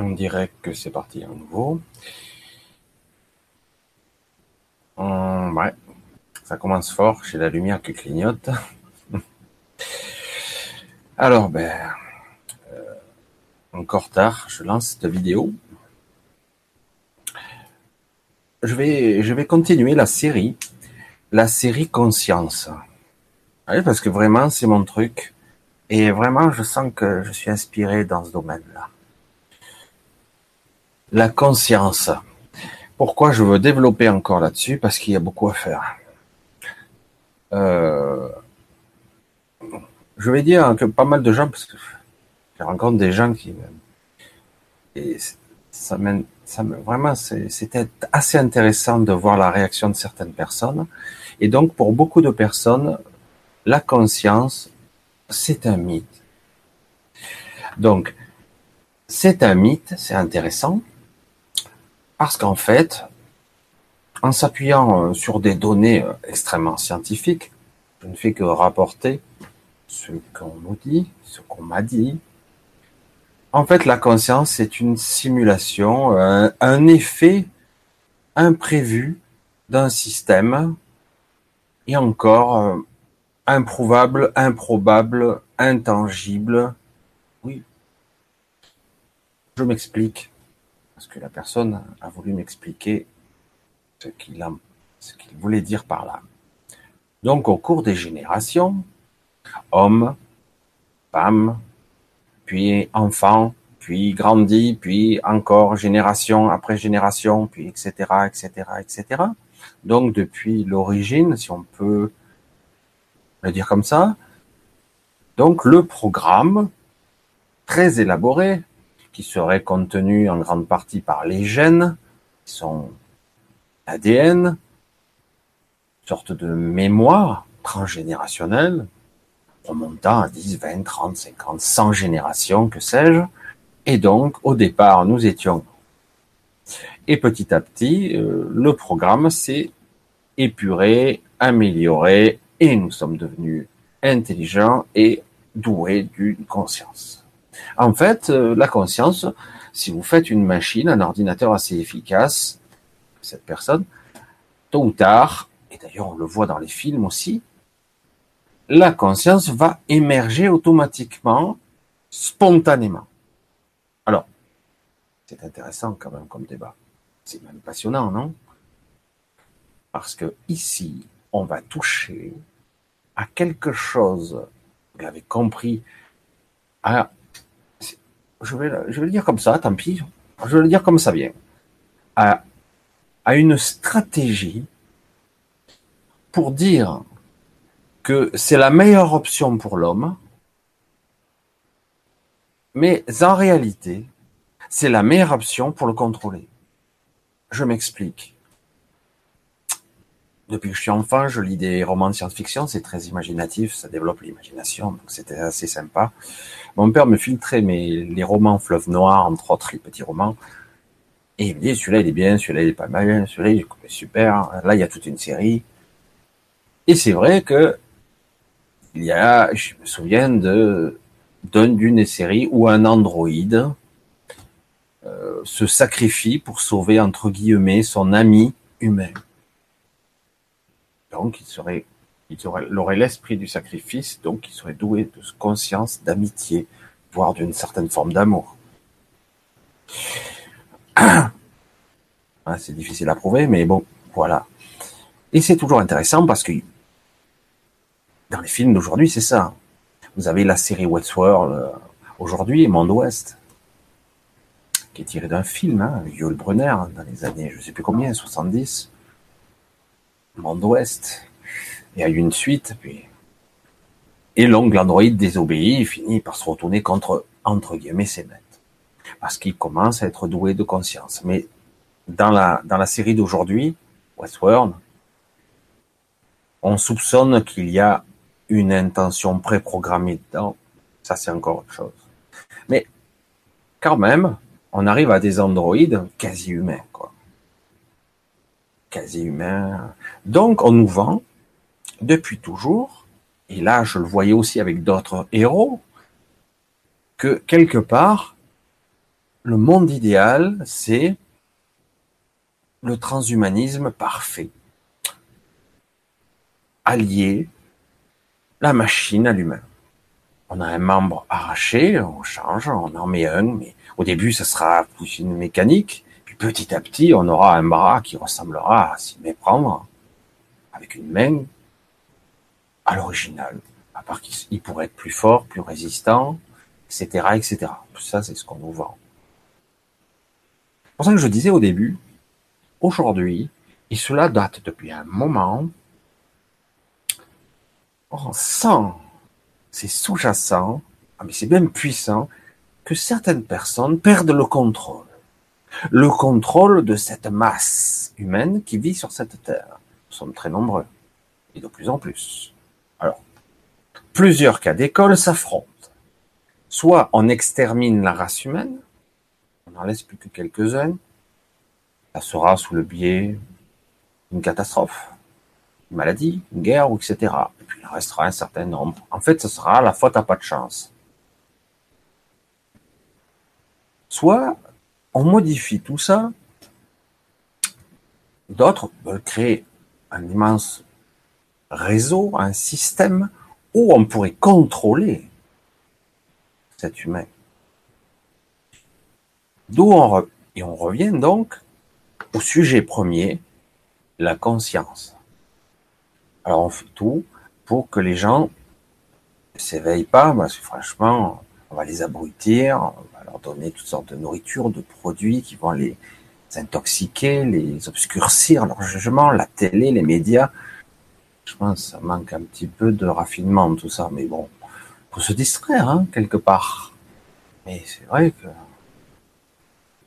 On dirait que c'est parti à nouveau. Hum, ouais, ça commence fort. J'ai la lumière qui clignote. Alors, ben, euh, encore tard, je lance cette vidéo. Je vais, je vais continuer la série, la série Conscience. parce que vraiment, c'est mon truc. Et vraiment, je sens que je suis inspiré dans ce domaine-là. La conscience. Pourquoi je veux développer encore là-dessus? Parce qu'il y a beaucoup à faire. Euh, je vais dire que pas mal de gens, parce que je rencontre des gens qui, et ça mène, ça vraiment, c'était assez intéressant de voir la réaction de certaines personnes. Et donc, pour beaucoup de personnes, la conscience, c'est un mythe. Donc, c'est un mythe, c'est intéressant, parce qu'en fait, en s'appuyant euh, sur des données euh, extrêmement scientifiques, je ne fais que rapporter ce qu'on nous dit, ce qu'on m'a dit. En fait, la conscience, c'est une simulation, un, effet imprévu d'un système et encore euh, improuvable, improbable, intangible. Oui. Je m'explique parce que la personne a voulu m'expliquer ce qu'il voulait dire par là. Donc, au cours des générations, hommes, femmes, puis enfants, puis grandit, puis encore génération après génération, puis etc., etc., etc. Donc, depuis l'origine, si on peut le dire comme ça, donc le programme très élaboré qui serait contenu en grande partie par les gènes, qui sont ADN, sorte de mémoire transgénérationnelle, remontant à 10, 20, 30, 50, 100 générations, que sais-je. Et donc, au départ, nous étions... Et petit à petit, euh, le programme s'est épuré, amélioré, et nous sommes devenus intelligents et doués d'une conscience. En fait, euh, la conscience, si vous faites une machine, un ordinateur assez efficace, cette personne, tôt ou tard, et d'ailleurs on le voit dans les films aussi, la conscience va émerger automatiquement, spontanément. Alors, c'est intéressant quand même comme débat. C'est même passionnant, non? Parce que ici, on va toucher à quelque chose, vous l'avez compris, je vais, le dire comme ça, tant pis, je vais le dire comme ça vient, à, à une stratégie pour dire que c'est la meilleure option pour l'homme, mais en réalité, c'est la meilleure option pour le contrôler. Je m'explique. Depuis que je suis enfant, je lis des romans de science-fiction, c'est très imaginatif, ça développe l'imagination, donc c'était assez sympa. Mon père me filtrait mes, les romans Fleuve Noir, entre autres, les petits romans. Et il me dit, celui-là, il est bien, celui-là, il est pas mal, celui-là, il est super. Là, il y a toute une série. Et c'est vrai que, il y a, je me souviens de, d'une série où un androïde euh, se sacrifie pour sauver, entre guillemets, son ami humain. Donc, il aurait l'esprit du sacrifice, donc il serait doué de conscience, d'amitié, voire d'une certaine forme d'amour. Ah, c'est difficile à prouver, mais bon, voilà. Et c'est toujours intéressant parce que dans les films d'aujourd'hui, c'est ça. Vous avez la série Westworld euh, aujourd'hui, Monde Ouest, qui est tirée d'un film, hein, Yul Brunner, dans les années, je sais plus combien, 70. Monde Ouest, il y a eu une suite, puis et l'ongle androïde désobéit et finit par se retourner contre entre guillemets ses maîtres parce qu'il commence à être doué de conscience. Mais dans la dans la série d'aujourd'hui, Westworld, on soupçonne qu'il y a une intention préprogrammée dedans. Ça, c'est encore autre chose. Mais quand même, on arrive à des androïdes quasi humains, quoi. Quasi humains. Donc, on nous vend depuis toujours, et là je le voyais aussi avec d'autres héros, que quelque part, le monde idéal, c'est le transhumanisme parfait. Allier la machine à l'humain. On a un membre arraché, on change, on en met un, mais au début, ce sera plus une mécanique. Petit à petit, on aura un bras qui ressemblera à s'y méprendre, avec une main à l'original. À part qu'il pourrait être plus fort, plus résistant, etc., etc. Ça, c'est ce qu'on nous vend. C'est pour ça que je disais au début, aujourd'hui, et cela date depuis un moment, on sent, c'est sous-jacent, ah, mais c'est même puissant, que certaines personnes perdent le contrôle. Le contrôle de cette masse humaine qui vit sur cette terre. Nous sommes très nombreux, et de plus en plus. Alors, plusieurs cas d'école s'affrontent. Soit on extermine la race humaine, on n'en laisse plus que quelques-uns, ça sera sous le biais d'une catastrophe, une maladie, une guerre, etc. Et puis il restera un certain nombre. En fait, ce sera la faute à pas de chance. Soit on modifie tout ça, d'autres veulent créer un immense réseau, un système où on pourrait contrôler cet humain. D'où on, et on revient donc au sujet premier, la conscience. Alors on fait tout pour que les gens ne s'éveillent pas, parce que franchement, on va les abrutir, on va leur donner toutes sortes de nourriture, de produits qui vont les intoxiquer, les obscurcir leur jugement, la télé, les médias. Je pense ça manque un petit peu de raffinement tout ça, mais bon, faut se distraire hein, quelque part. Mais c'est vrai que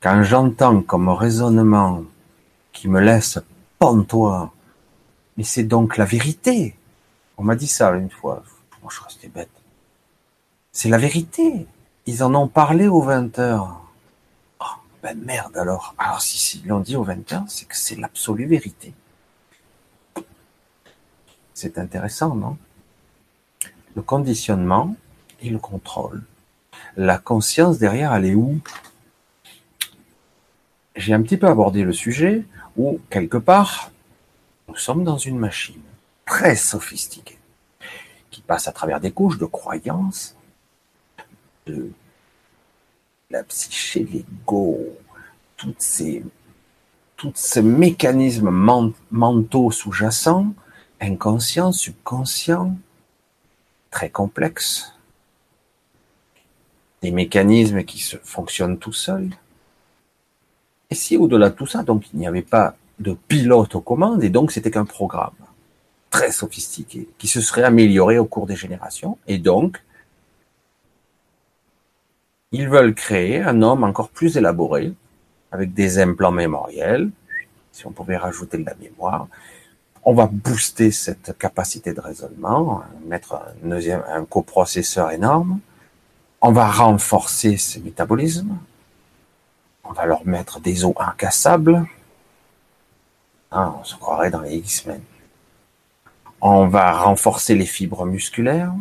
quand j'entends comme raisonnement qui me laisse pantois, mais c'est donc la vérité. On m'a dit ça une fois. Moi, je restais bête. C'est la vérité. Ils en ont parlé aux 20 heures. Oh, ben merde alors. Alors si, si ils l'ont dit aux 20 heures, c'est que c'est l'absolue vérité. C'est intéressant, non? Le conditionnement et le contrôle. La conscience derrière, elle est où? J'ai un petit peu abordé le sujet où, quelque part, nous sommes dans une machine très sophistiquée qui passe à travers des couches de croyances, de la psyché, l'ego, toutes ces, tous ces mécanismes mentaux sous-jacents, inconscients, subconscients, très complexes, des mécanismes qui se fonctionnent tout seuls. Et si au-delà de tout ça, donc il n'y avait pas de pilote aux commandes, et donc c'était qu'un programme très sophistiqué, qui se serait amélioré au cours des générations, et donc ils veulent créer un homme encore plus élaboré, avec des implants mémoriels, si on pouvait rajouter de la mémoire, on va booster cette capacité de raisonnement, mettre un, un coprocesseur énorme, on va renforcer ses métabolismes, on va leur mettre des os incassables, ah, on se croirait dans les X-Men. On va renforcer les fibres musculaires,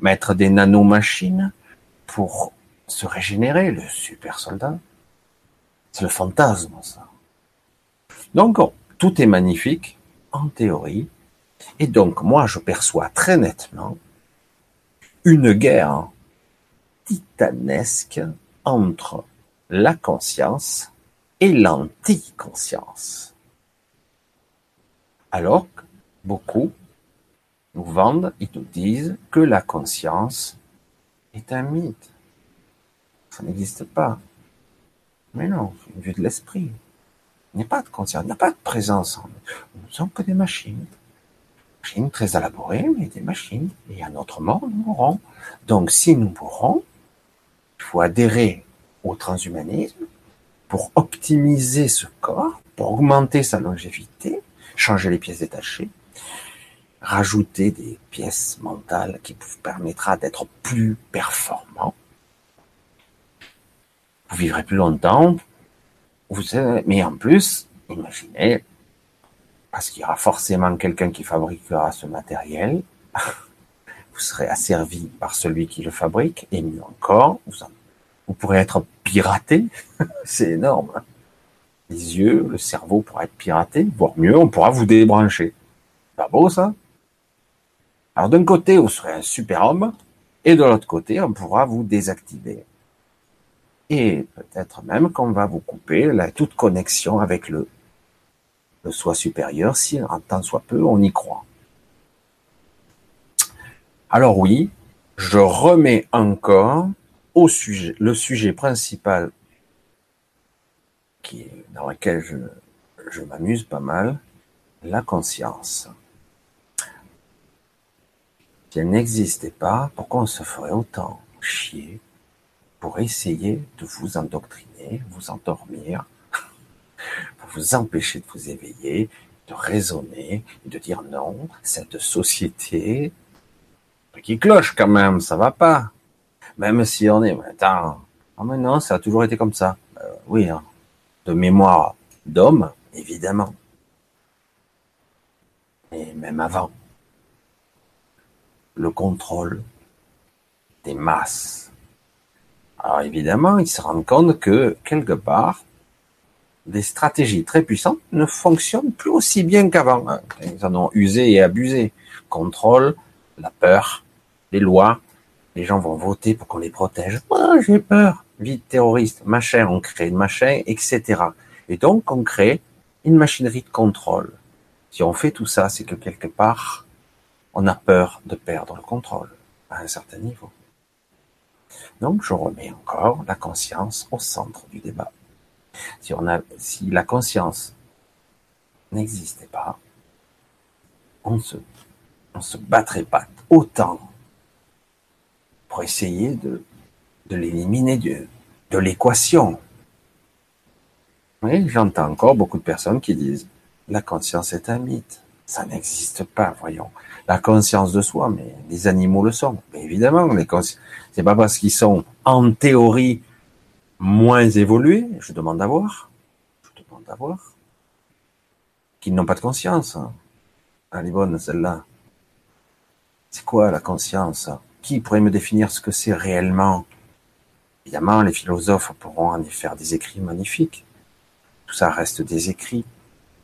mettre des nanomachines pour se régénérer, le super soldat. C'est le fantasme, ça. Donc, tout est magnifique, en théorie. Et donc, moi, je perçois très nettement une guerre titanesque entre la conscience et l'anti-conscience. Alors beaucoup nous vendent, ils nous disent que la conscience est un mythe. Ça n'existe pas. Mais non, c'est une vue de l'esprit. Il n'y a pas de conscience, il n'y a pas de présence en nous. Nous sommes que des machines. Machines très élaborées, mais des machines. Et à notre mort, nous mourrons. Donc si nous mourrons, il faut adhérer au transhumanisme pour optimiser ce corps, pour augmenter sa longévité, changer les pièces détachées, rajouter des pièces mentales qui vous permettra d'être plus performant. Vous vivrez plus longtemps, mais en plus, imaginez, parce qu'il y aura forcément quelqu'un qui fabriquera ce matériel, vous serez asservi par celui qui le fabrique, et mieux encore, vous Vous pourrez être piraté, c'est énorme. Les yeux, le cerveau pourra être piraté, voire mieux, on pourra vous débrancher. Pas beau ça? Alors d'un côté, vous serez un super homme, et de l'autre côté, on pourra vous désactiver. Et peut-être même qu'on va vous couper la, toute connexion avec le, soi supérieur, si en tant soit peu on y croit. Alors oui, je remets encore au sujet, le sujet principal dans lequel je m'amuse pas mal, la conscience. Si elle n'existait pas, pourquoi on se ferait autant chier? Pour essayer de vous endoctriner, vous endormir, pour vous empêcher de vous éveiller, de raisonner, de dire non, cette société qui cloche quand même, ça va pas. Même si on est, attends, ah mais non, ça a toujours été comme ça. Euh, oui, hein. de mémoire d'homme, évidemment. Et même avant. Le contrôle des masses alors évidemment, ils se rendent compte que quelque part, des stratégies très puissantes ne fonctionnent plus aussi bien qu'avant. Ils en ont usé et abusé. Contrôle, la peur, les lois. Les gens vont voter pour qu'on les protège. Oh, j'ai peur. Vite terroriste, machin, on crée une machin, etc. Et donc, on crée une machinerie de contrôle. Si on fait tout ça, c'est que quelque part, on a peur de perdre le contrôle à un certain niveau. Donc, je remets encore la conscience au centre du débat. Si, la conscience n'existait pas, on se, se battrait pas autant pour essayer de, l'éliminer de, de l'équation. Oui, j'entends encore beaucoup de personnes qui disent la conscience est un mythe. Ça n'existe pas, voyons. La conscience de soi, mais les animaux le sont. Mais évidemment, les c'est pas parce qu'ils sont en théorie moins évolués, je demande à voir, je demande à voir, qu'ils n'ont pas de conscience. Hein. Elle est bonne celle-là. C'est quoi la conscience? Qui pourrait me définir ce que c'est réellement? Évidemment, les philosophes pourront en y faire des écrits magnifiques. Tout ça reste des écrits,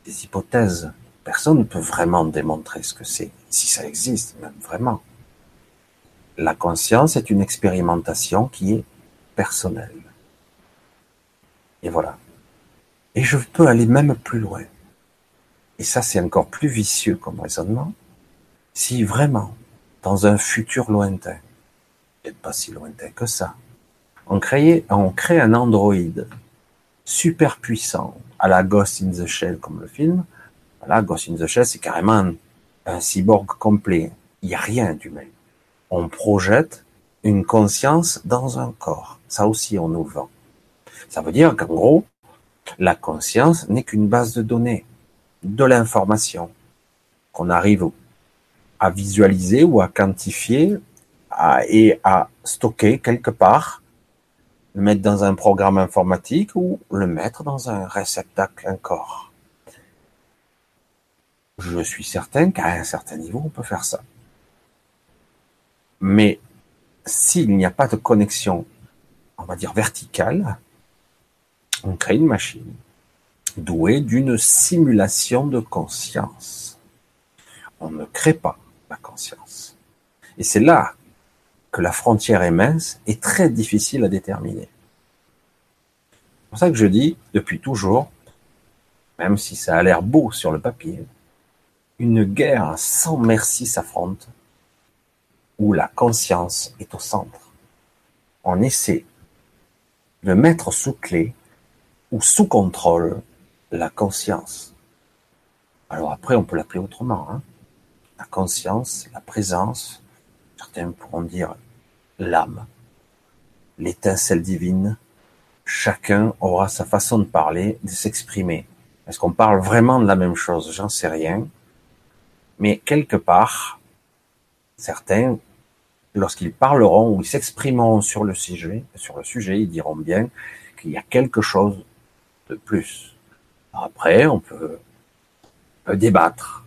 des hypothèses. Personne ne peut vraiment démontrer ce que c'est, si ça existe, même vraiment. La conscience est une expérimentation qui est personnelle. Et voilà. Et je peux aller même plus loin. Et ça, c'est encore plus vicieux comme raisonnement. Si vraiment, dans un futur lointain, peut-être pas si lointain que ça, on crée, on crée un androïde super puissant à la Ghost in the Shell comme le film, voilà, Ghost in the Shell, c'est carrément un, cyborg complet. Il n'y a rien d'humain. On projette une conscience dans un corps. Ça aussi, on nous vend. Ça veut dire qu'en gros, la conscience n'est qu'une base de données, de l'information qu'on arrive à visualiser ou à quantifier et à stocker quelque part, le mettre dans un programme informatique ou le mettre dans un réceptacle, un corps. Je suis certain qu'à un certain niveau, on peut faire ça. Mais s'il n'y a pas de connexion, on va dire verticale, on crée une machine douée d'une simulation de conscience. On ne crée pas la conscience. Et c'est là que la frontière est mince et très difficile à déterminer. C'est pour ça que je dis, depuis toujours, même si ça a l'air beau sur le papier, une guerre sans merci s'affronte, où la conscience est au centre. On essaie de mettre sous clé ou sous contrôle la conscience. Alors après, on peut l'appeler autrement. Hein. La conscience, la présence, certains pourront dire l'âme, l'étincelle divine. Chacun aura sa façon de parler, de s'exprimer. Est-ce qu'on parle vraiment de la même chose? J'en sais rien. Mais quelque part, certains, lorsqu'ils parleront ou s'exprimeront sur le sujet, sur le sujet, ils diront bien qu'il y a quelque chose de plus. Après, on peut, débattre,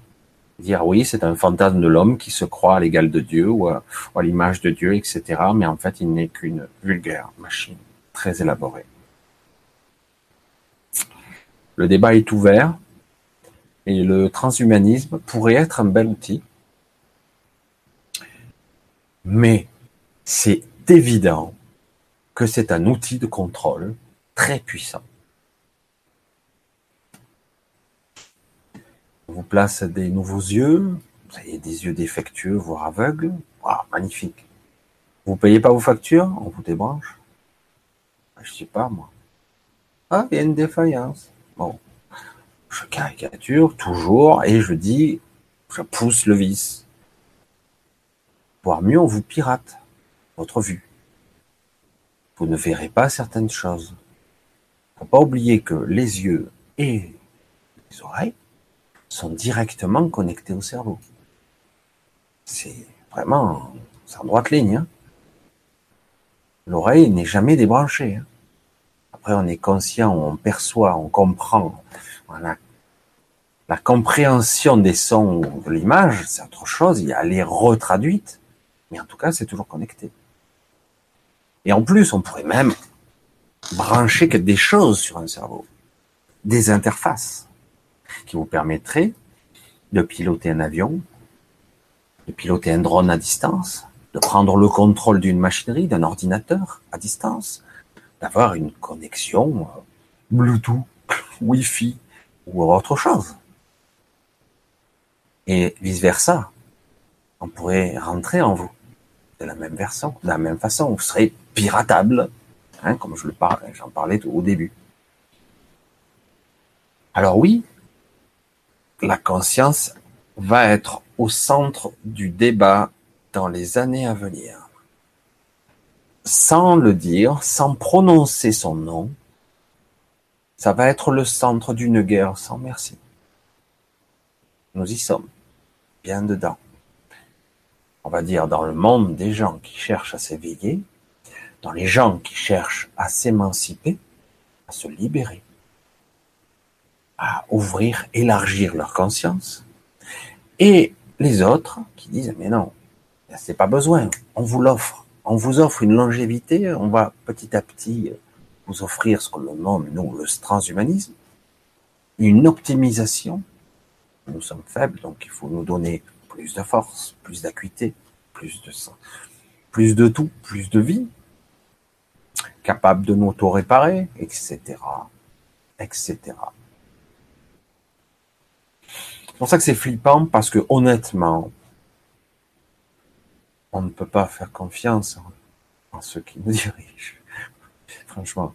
dire oui, c'est un fantasme de l'homme qui se croit à l'égal de Dieu ou à, l'image de Dieu, etc. Mais en fait, il n'est qu'une vulgaire machine. très élaboré. Le débat est ouvert et le transhumanisme pourrait être un bel outil. Mais c'est évident que c'est un outil de contrôle très puissant. On vous place des nouveaux yeux, vous avez des yeux défectueux, voire aveugles. magnifique. Vous payez pas vos factures, on vous débranche. Ah, je sais pas, moi. Ah, il y a une défaillance. Bon. Je caricature toujours et je dis, je pousse le vice. Voire mieux, on vous pirate votre vue. Vous ne verrez pas certaines choses. Faut pas oublier que les yeux et les oreilles sont directement connectés au cerveau. C'est vraiment, en droite ligne. Hein. L'oreille n'est jamais débranchée. Hein. Après, on est conscient, on perçoit, on comprend. La compréhension des sons ou de l'image, c'est autre chose. Il y a les retraduites. Mais en tout cas, c'est toujours connecté. Et en plus, on pourrait même brancher des choses sur un cerveau. Des interfaces qui vous permettraient de piloter un avion, de piloter un drone à distance, de prendre le contrôle d'une machinerie, d'un ordinateur à distance, d'avoir une connexion euh, Bluetooth, Wi-Fi ou autre chose. Et vice-versa. On pourrait rentrer en vous de la même version, de la même façon. Vous serez piratable, hein, comme je le parle, j'en parlais au début. Alors oui, la conscience va être au centre du débat dans les années à venir. Sans le dire, sans prononcer son nom, ça va être le centre d'une guerre sans merci. Nous y sommes, bien dedans. On va dire dans le monde des gens qui cherchent à s'éveiller, dans les gens qui cherchent à s'émanciper, à se libérer, à ouvrir, élargir leur conscience, et les autres qui disent mais non, c'est pas besoin, on vous l'offre, on vous offre une longévité, on va petit à petit vous offrir ce que l'on nomme nous le transhumanisme, une optimisation. Nous sommes faibles, donc il faut nous donner plus de force, plus d'acuité, plus de sang, plus de tout, plus de vie, capable de nous auto-réparer, etc., etc. C'est pour ça que c'est flippant parce que honnêtement, on ne peut pas faire confiance en, ceux qui nous dirigent. Franchement.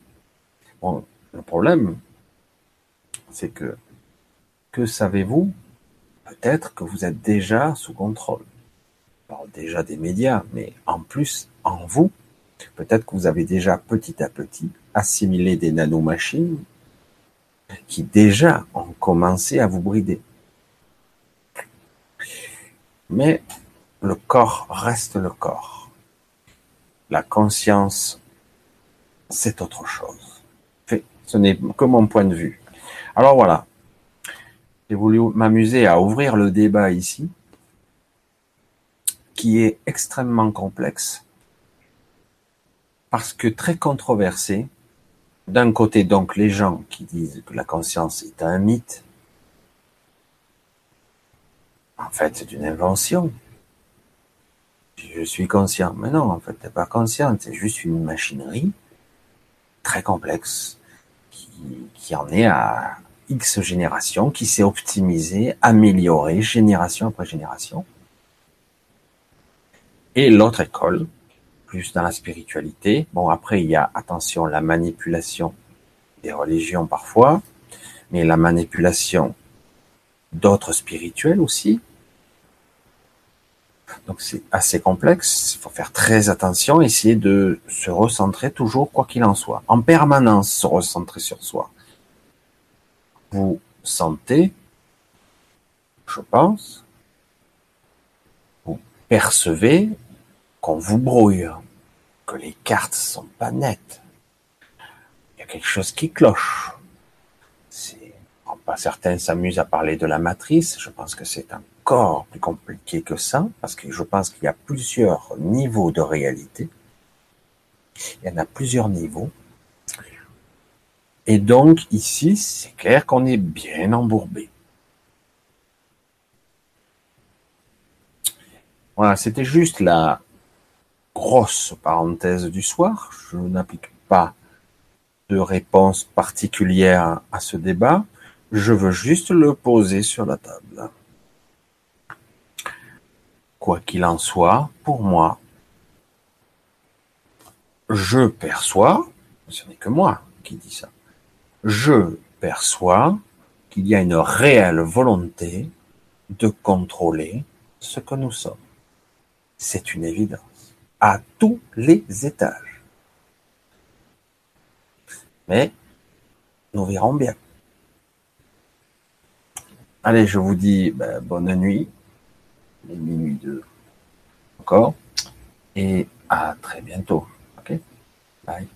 Le problème, c'est que, que savez-vous Peut-être que vous êtes déjà sous contrôle? Je parle déjà des médias, mais en plus, en vous, peut-être que vous avez déjà petit à petit assimilé des nanomachines qui déjà ont commencé à vous brider. Mais le corps reste le corps. La conscience, c'est autre chose. Ce n'est que mon point de vue. Alors voilà. J'ai voulu m'amuser à ouvrir le débat ici, qui est extrêmement complexe, parce que très controversé. D'un côté, donc, les gens qui disent que la conscience est un mythe, en fait, c'est une invention. Je suis conscient. Mais non, en fait, t'es pas conscient. C'est juste une machinerie très complexe qui, qui en est à X générations, qui s'est optimisée, améliorée, génération après génération. Et l'autre école, plus dans la spiritualité. Bon, après, il y a, attention, la manipulation des religions parfois, mais la manipulation d'autres spirituels aussi, donc c'est assez complexe, il faut faire très attention, essayer de se recentrer toujours, quoi qu'il en soit, en permanence se recentrer sur soi. Vous sentez, je pense, vous percevez qu'on vous brouille, que les cartes sont pas nettes. Il y a quelque chose qui cloche. Certains s'amusent à parler de la matrice, je pense que c'est un plus compliqué que ça, parce que je pense qu'il y a plusieurs niveaux de réalité. Il y en a plusieurs niveaux. Et donc ici, c'est clair qu'on est bien embourbé. Voilà, c'était juste la grosse parenthèse du soir. Je n'applique pas de réponse particulière à ce débat. Je veux juste le poser sur la table. Quoi qu'il en soit, pour moi, je perçois, ce n'est que moi qui dis ça, je perçois qu'il y a une réelle volonté de contrôler ce que nous sommes. C'est une évidence. À tous les étages. Mais nous verrons bien. Allez, je vous dis ben, bonne nuit. Minuit deux encore. Et à très bientôt. OK Bye.